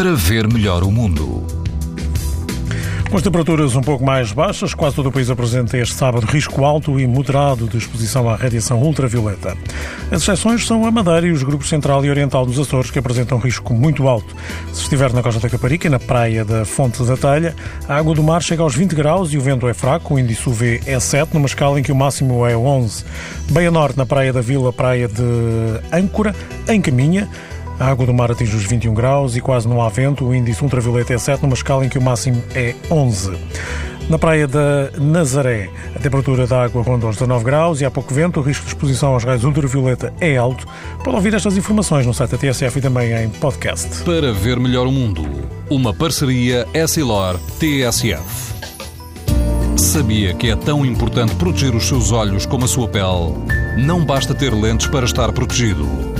para ver melhor o mundo. Com as temperaturas um pouco mais baixas, quase todo o país apresenta este sábado risco alto e moderado de exposição à radiação ultravioleta. As exceções são a Madeira e os grupos central e oriental dos Açores, que apresentam risco muito alto. Se estiver na Costa da Caparica e na praia da Fonte da Telha, a água do mar chega aos 20 graus e o vento é fraco, o índice UV é 7, numa escala em que o máximo é 11. Bem a norte, na praia da Vila, praia de Âncora, em Caminha, a água do mar atinge os 21 graus e quase não há vento. O índice ultravioleta é 7, numa escala em que o máximo é 11. Na praia da Nazaré, a temperatura da água ronda os 19 graus e há pouco vento. O risco de exposição aos raios ultravioleta é alto. Pode ouvir estas informações no site da TSF e também em podcast. Para ver melhor o mundo, uma parceria Essilor-TSF. Sabia que é tão importante proteger os seus olhos como a sua pele? Não basta ter lentes para estar protegido.